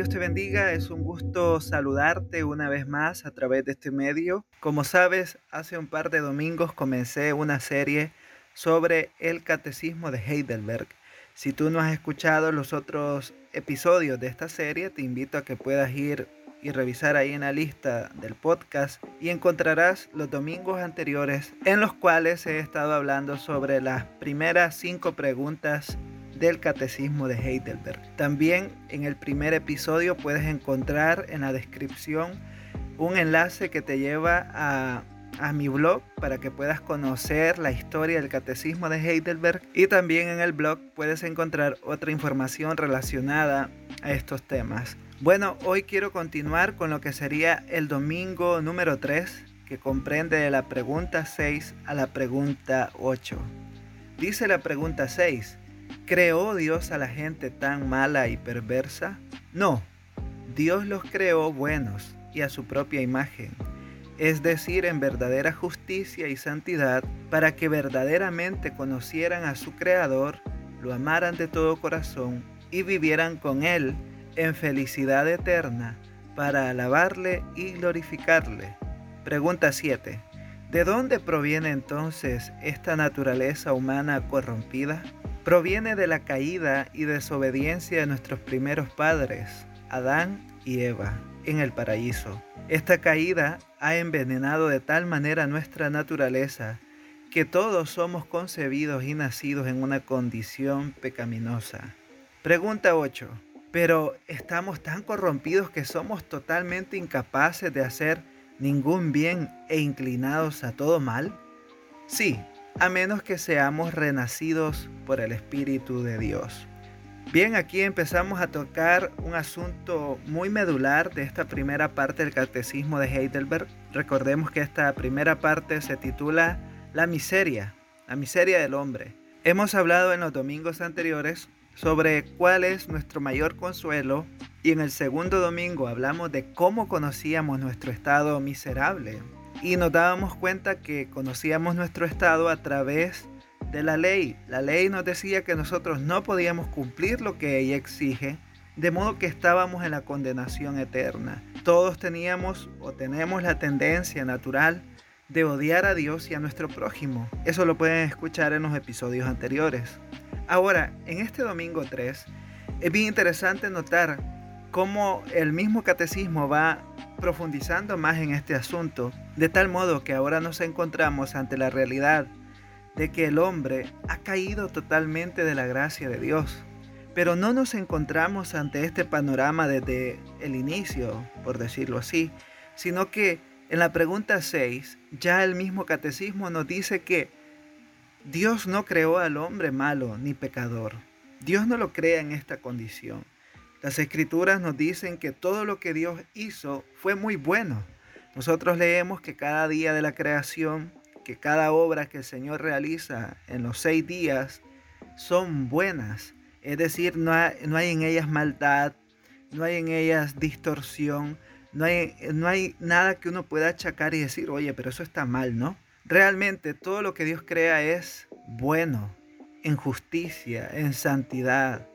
Dios te bendiga. Es un gusto saludarte una vez más a través de este medio. Como sabes, hace un par de domingos comencé una serie sobre el catecismo de Heidelberg. Si tú no has escuchado los otros episodios de esta serie, te invito a que puedas ir y revisar ahí en la lista del podcast y encontrarás los domingos anteriores en los cuales he estado hablando sobre las primeras cinco preguntas del Catecismo de Heidelberg. También en el primer episodio puedes encontrar en la descripción un enlace que te lleva a, a, mi blog para que puedas conocer la historia del Catecismo de Heidelberg y también en el blog puedes encontrar otra información relacionada a estos temas. Bueno, hoy quiero continuar con lo que sería el domingo número 3 que comprende de la pregunta 6 a la pregunta 8. Dice la pregunta 6, ¿Creó Dios a la gente tan mala y perversa? No, Dios los creó buenos y a su propia imagen, es decir, en verdadera justicia y santidad, para que verdaderamente conocieran a su Creador, lo amaran de todo corazón y vivieran con Él en felicidad eterna, para alabarle y glorificarle. Pregunta 7. ¿De dónde proviene entonces esta naturaleza humana corrompida? Proviene de la caída y desobediencia de nuestros primeros padres, Adán y Eva, en el paraíso. Esta caída ha envenenado de tal manera nuestra naturaleza que todos somos concebidos y nacidos en una condición pecaminosa. Pregunta 8. Pero estamos tan corrompidos que somos totalmente incapaces de hacer ningún bien e inclinados a todo mal? Sí, a menos que seamos renacidos por el Espíritu de Dios. Bien, aquí empezamos a tocar un asunto muy medular de esta primera parte del Catecismo de Heidelberg. Recordemos que esta primera parte se titula La miseria, la miseria del hombre. Hemos hablado en los domingos anteriores sobre cuál es nuestro mayor consuelo y en el segundo domingo hablamos de cómo conocíamos nuestro estado miserable y nos dábamos cuenta que conocíamos nuestro estado a través de la ley. La ley nos decía que nosotros no podíamos cumplir lo que ella exige, de modo que estábamos en la condenación eterna. Todos teníamos o tenemos la tendencia natural de odiar a Dios y a nuestro prójimo. Eso lo pueden escuchar en los episodios anteriores. Ahora, en este domingo 3, es bien interesante notar cómo el mismo catecismo va profundizando más en este asunto, de tal modo que ahora nos encontramos ante la realidad de que el hombre ha caído totalmente de la gracia de Dios. Pero no nos encontramos ante este panorama desde el inicio, por decirlo así, sino que en la pregunta 6 ya el mismo catecismo nos dice que Dios no creó al hombre malo ni pecador. Dios no lo crea en esta condición. Las escrituras nos dicen que todo lo que Dios hizo fue muy bueno. Nosotros leemos que cada día de la creación, que cada obra que el Señor realiza en los seis días son buenas. Es decir, no hay, no hay en ellas maldad, no hay en ellas distorsión, no hay, no hay nada que uno pueda achacar y decir, oye, pero eso está mal, ¿no? Realmente todo lo que Dios crea es bueno, en justicia, en santidad,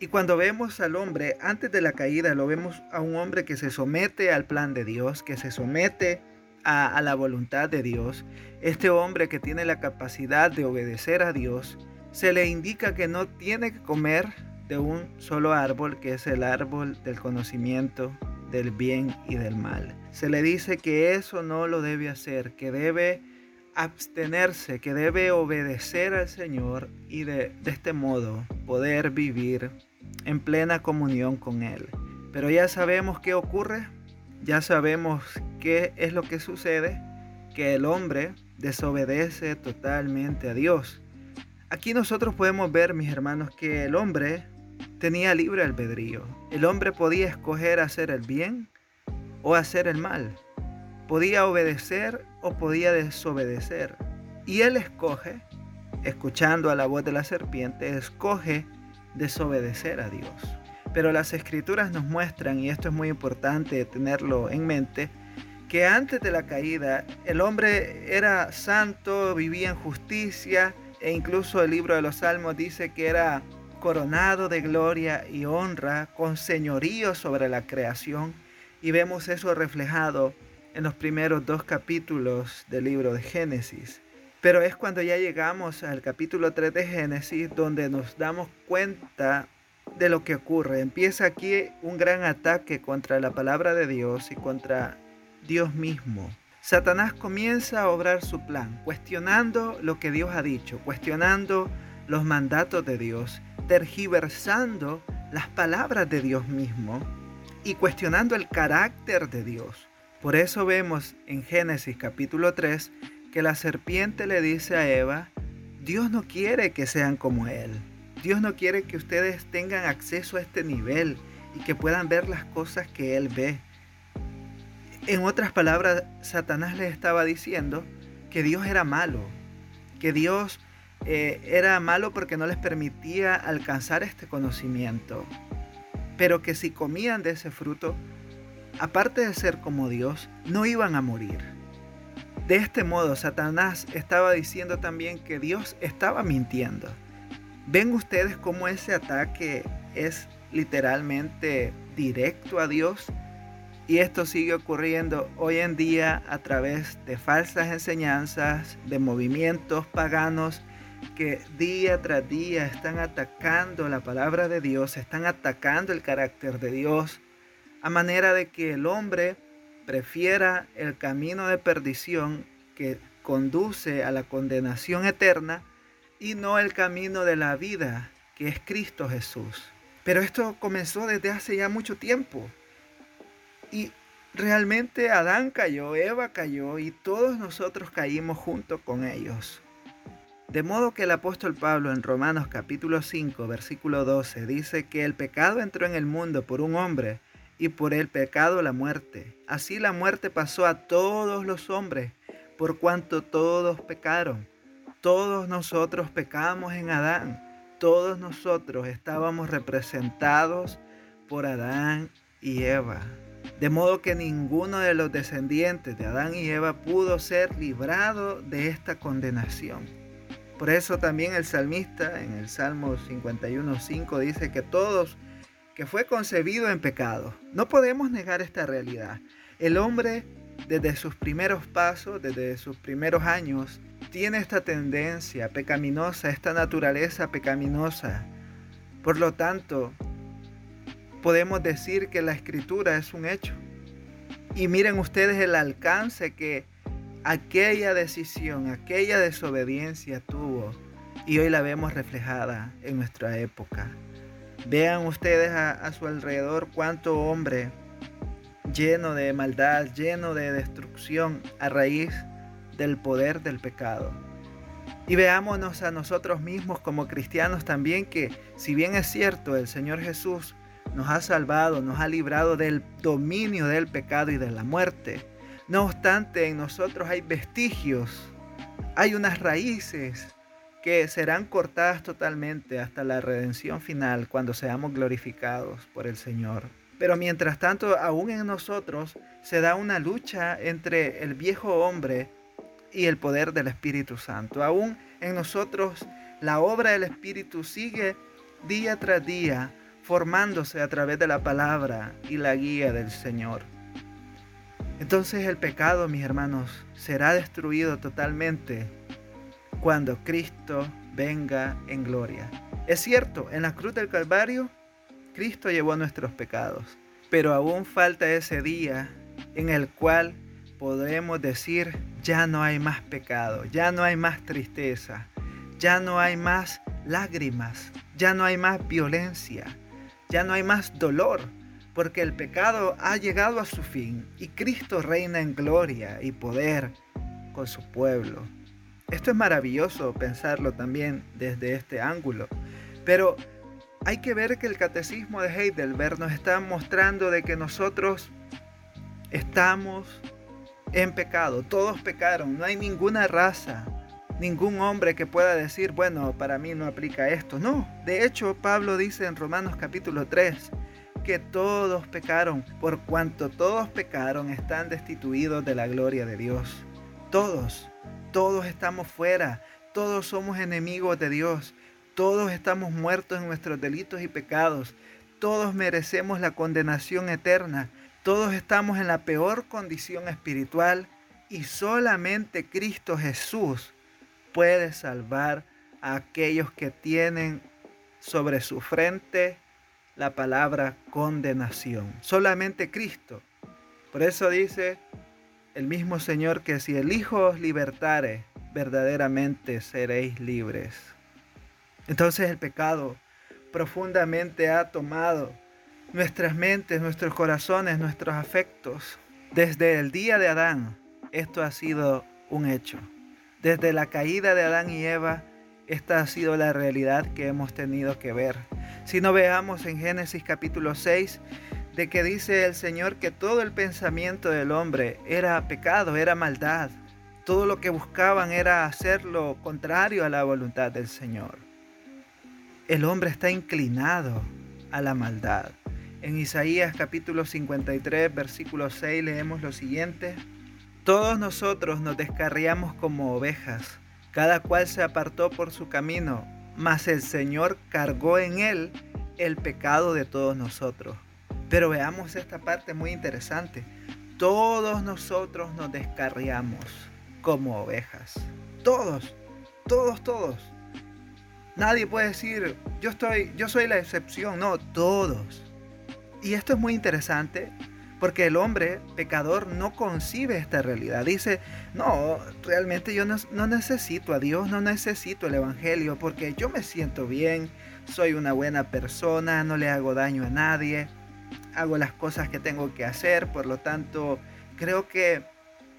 y cuando vemos al hombre antes de la caída, lo vemos a un hombre que se somete al plan de Dios, que se somete a, la voluntad de Dios. Este hombre que tiene la capacidad de obedecer a Dios, se le indica que no tiene que comer de un solo árbol, que es el árbol del conocimiento del bien y del mal. Se le dice que eso no lo debe hacer, que debe abstenerse, que debe obedecer al Señor y de, este modo poder vivir en plena comunión con Él. Pero ya sabemos qué ocurre, ya sabemos qué es lo que sucede, que el hombre desobedece totalmente a Dios. Aquí nosotros podemos ver, mis hermanos, que el hombre tenía libre albedrío. El hombre podía escoger hacer el bien o hacer el mal. Podía obedecer o podía desobedecer. Y él escoge, escuchando a la voz de la serpiente, escoge desobedecer a Dios. Pero las escrituras nos muestran, y esto es muy importante tenerlo en mente, que antes de la caída el hombre era santo, vivía en justicia, e incluso el libro de los Salmos dice que era coronado de gloria y honra, con señorío sobre la creación, y vemos eso reflejado en los primeros dos capítulos del libro de Génesis. Pero es cuando ya llegamos al capítulo 3 de Génesis donde nos damos cuenta de lo que ocurre. Empieza aquí un gran ataque contra la palabra de Dios y contra Dios mismo. Satanás comienza a obrar su plan, cuestionando lo que Dios ha dicho, cuestionando los mandatos de Dios, tergiversando las palabras de Dios mismo y cuestionando el carácter de Dios. Por eso vemos en Génesis capítulo 3 que la serpiente le dice a Eva, Dios no quiere que sean como Él. Dios no quiere que ustedes tengan acceso a este nivel y que puedan ver las cosas que Él ve. En otras palabras, Satanás les estaba diciendo que Dios era malo, que Dios eh, era malo porque no les permitía alcanzar este conocimiento, pero que si comían de ese fruto, aparte de ser como Dios, no iban a morir. De este modo, Satanás estaba diciendo también que Dios estaba mintiendo. ¿Ven ustedes cómo ese ataque es literalmente directo a Dios? Y esto sigue ocurriendo hoy en día a través de falsas enseñanzas, de movimientos paganos que día tras día están atacando la palabra de Dios, están atacando el carácter de Dios, a manera de que el hombre prefiera el camino de perdición que conduce a la condenación eterna y no el camino de la vida que es Cristo Jesús. Pero esto comenzó desde hace ya mucho tiempo. Y realmente Adán cayó, Eva cayó y todos nosotros caímos junto con ellos. De modo que el apóstol Pablo en Romanos capítulo 5 versículo 12 dice que el pecado entró en el mundo por un hombre y por el pecado la muerte. Así la muerte pasó a todos los hombres, por cuanto todos pecaron. Todos nosotros pecamos en Adán. Todos nosotros estábamos representados por Adán y Eva. De modo que ninguno de los descendientes de Adán y Eva pudo ser librado de esta condenación. Por eso también el salmista en el Salmo 51.5 dice que todos que fue concebido en pecado. No podemos negar esta realidad. El hombre desde sus primeros pasos, desde sus primeros años, tiene esta tendencia pecaminosa, esta naturaleza pecaminosa. Por lo tanto, podemos decir que la escritura es un hecho. Y miren ustedes el alcance que aquella decisión, aquella desobediencia tuvo y hoy la vemos reflejada en nuestra época. Vean ustedes a, su alrededor cuánto hombre lleno de maldad, lleno de destrucción a raíz del poder del pecado. Y veámonos a nosotros mismos como cristianos también que si bien es cierto el Señor Jesús nos ha salvado, nos ha librado del dominio del pecado y de la muerte, no obstante en nosotros hay vestigios, hay unas raíces que serán cortadas totalmente hasta la redención final cuando seamos glorificados por el Señor. Pero mientras tanto, aún en nosotros se da una lucha entre el viejo hombre y el poder del Espíritu Santo. Aún en nosotros la obra del Espíritu sigue día tras día formándose a través de la palabra y la guía del Señor. Entonces el pecado, mis hermanos, será destruido totalmente cuando Cristo venga en gloria. Es cierto, en la cruz del Calvario, Cristo llevó nuestros pecados, pero aún falta ese día en el cual podremos decir, ya no hay más pecado, ya no hay más tristeza, ya no hay más lágrimas, ya no hay más violencia, ya no hay más dolor, porque el pecado ha llegado a su fin y Cristo reina en gloria y poder con su pueblo. Esto es maravilloso pensarlo también desde este ángulo, pero hay que ver que el catecismo de Heidelberg nos está mostrando de que nosotros estamos en pecado, todos pecaron, no hay ninguna raza, ningún hombre que pueda decir, bueno, para mí no aplica esto. No, de hecho Pablo dice en Romanos capítulo 3 que todos pecaron, por cuanto todos pecaron están destituidos de la gloria de Dios. Todos. Todos estamos fuera, todos somos enemigos de Dios, Todos estamos muertos en nuestros delitos y pecados. Todos merecemos la condenación eterna. Todos estamos en la peor condición espiritual y solamente Cristo Jesús puede salvar a aquellos que tienen sobre su frente la palabra condenación. Solamente Cristo. Por eso dice el mismo Señor que si el Hijo os libertare, verdaderamente seréis libres. Entonces el pecado profundamente ha tomado nuestras mentes, nuestros corazones, nuestros afectos. Desde el día de Adán, esto ha sido un hecho. Desde la caída de Adán y Eva, esta ha sido la realidad que hemos tenido que ver. Si no veamos en Génesis capítulo 6, de que dice el Señor que todo el pensamiento del hombre era pecado, era maldad. Todo lo que buscaban era hacer lo contrario a la voluntad del Señor. El hombre está inclinado a la maldad. En Isaías capítulo 53, versículo 6 leemos lo siguiente. Todos nosotros nos descarriamos como ovejas, cada cual se apartó por su camino, mas el Señor cargó en él el pecado de todos nosotros. Pero veamos esta parte muy interesante. Todos nosotros nos descarriamos como ovejas. Todos, todos, todos. Nadie puede decir, yo estoy, yo soy la excepción. No, todos. Y esto es muy interesante porque el hombre pecador no concibe esta realidad. Dice, no, realmente yo no, no, necesito a Dios, no necesito el Evangelio porque yo me siento bien, soy una buena persona, no le hago daño a nadie, hago las cosas que tengo que hacer, por lo tanto creo que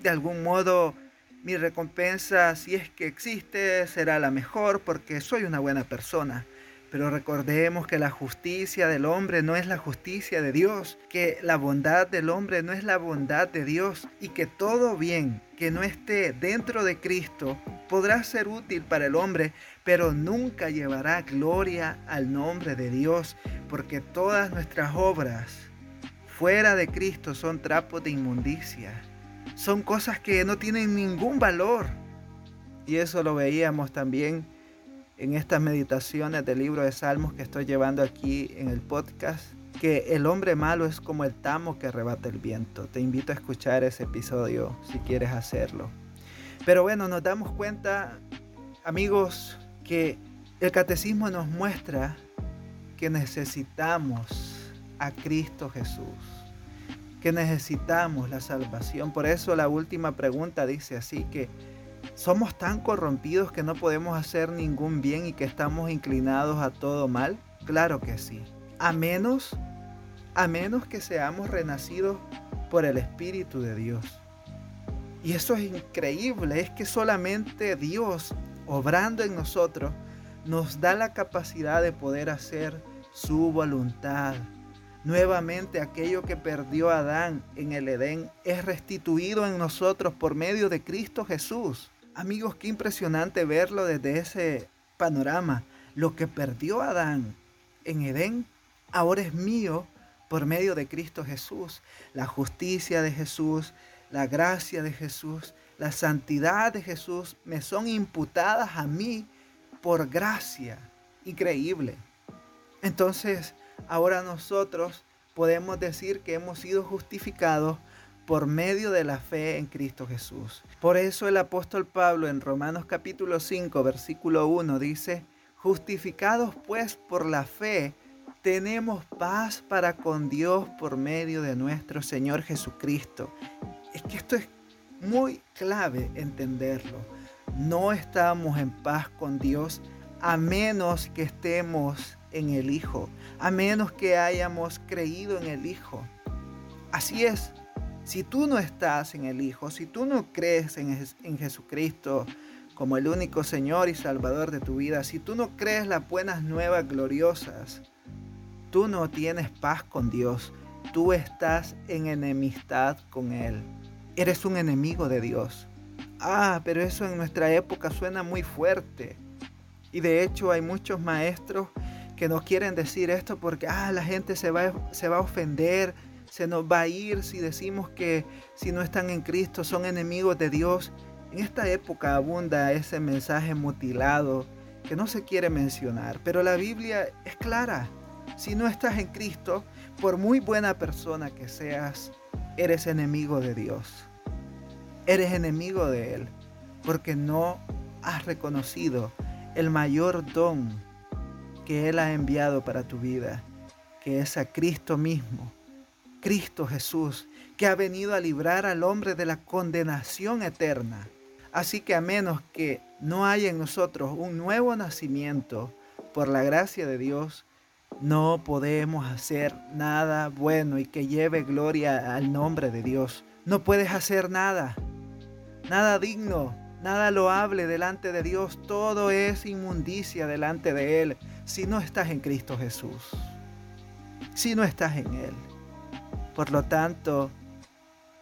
de algún modo mi recompensa, si es que existe, será la mejor porque soy una buena persona. Pero recordemos que la justicia del hombre no es la justicia de Dios, que la bondad del hombre no es la bondad de Dios y que todo bien que no esté dentro de Cristo podrá ser útil para el hombre, pero nunca llevará gloria al nombre de Dios, porque todas nuestras obras fuera de Cristo son trapos de inmundicia, son cosas que no tienen ningún valor. Y eso lo veíamos también en estas meditaciones del libro de Salmos que estoy llevando aquí en el podcast, que el hombre malo es como el tamo que arrebata el viento. Te invito a escuchar ese episodio si quieres hacerlo. Pero bueno, nos damos cuenta, amigos, que el catecismo nos muestra que necesitamos a Cristo Jesús, que necesitamos la salvación. Por eso la última pregunta dice así que ¿Somos tan corrompidos que no podemos hacer ningún bien y que estamos inclinados a todo mal? Claro que sí. A menos, a menos que seamos renacidos por el Espíritu de Dios. Y eso es increíble, es que solamente Dios, obrando en nosotros, nos da la capacidad de poder hacer su voluntad. Nuevamente aquello que perdió Adán en el Edén es restituido en nosotros por medio de Cristo Jesús. Amigos, qué impresionante verlo desde ese panorama. Lo que perdió Adán en Edén ahora es mío por medio de Cristo Jesús. La justicia de Jesús, la gracia de Jesús, la santidad de Jesús me son imputadas a mí por gracia. Increíble. Entonces, ahora nosotros podemos decir que hemos sido justificados por medio de la fe en Cristo Jesús. Por eso el apóstol Pablo en Romanos capítulo 5 versículo 1 dice, justificados pues por la fe, tenemos paz para con Dios por medio de nuestro Señor Jesucristo. Es que esto es muy clave entenderlo. No estamos en paz con Dios a menos que estemos en el Hijo, a menos que hayamos creído en el Hijo. Así es, si tú no estás en el Hijo, si tú no crees en, Jesucristo como el único Señor y Salvador de tu vida, si tú no crees las buenas nuevas gloriosas, tú no tienes paz con Dios. Tú estás en enemistad con Él. Eres un enemigo de Dios. Ah, pero eso en nuestra época suena muy fuerte. Y de hecho hay muchos maestros que no quieren decir esto porque ah, la gente se va, se va a ofender, se nos va a ir si decimos que si no están en Cristo son enemigos de Dios. En esta época abunda ese mensaje mutilado que no se quiere mencionar, pero la Biblia es clara. Si no estás en Cristo, por muy buena persona que seas, eres enemigo de Dios. Eres enemigo de Él porque no has reconocido el mayor don que Él ha enviado para tu vida, que es a Cristo mismo, Cristo Jesús, que ha venido a librar al hombre de la condenación eterna. Así que a menos que no haya en nosotros un nuevo nacimiento por la gracia de Dios, no podemos hacer nada bueno y que lleve gloria al nombre de Dios. No puedes hacer nada, nada digno, nada loable delante de Dios. Todo es inmundicia delante de Él si no estás en Cristo Jesús, si no estás en Él. Por lo tanto,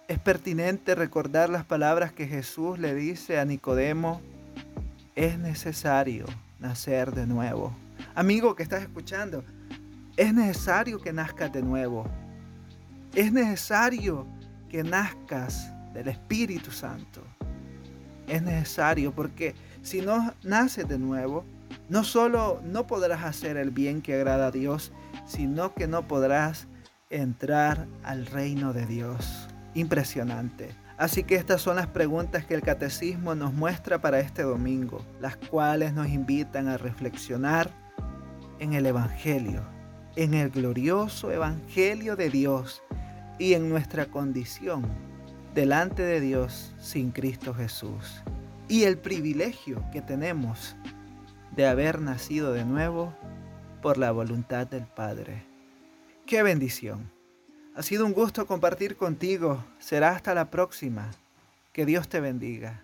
es pertinente recordar las palabras que Jesús le dice a Nicodemo, es necesario nacer de nuevo. Amigo que estás escuchando, es necesario que nazcas de nuevo. Es necesario que nazcas del Espíritu Santo. Es necesario porque si no naces de nuevo, no solo no podrás hacer el bien que agrada a Dios, sino que no podrás entrar al reino de Dios impresionante. Así que estas son las preguntas que el catecismo nos muestra para este domingo, las cuales nos invitan a reflexionar en el Evangelio, en el glorioso Evangelio de Dios y en nuestra condición delante de Dios sin Cristo Jesús. Y el privilegio que tenemos de haber nacido de nuevo por la voluntad del Padre. ¡Qué bendición! Ha sido un gusto compartir contigo. Será hasta la próxima. Que Dios te bendiga.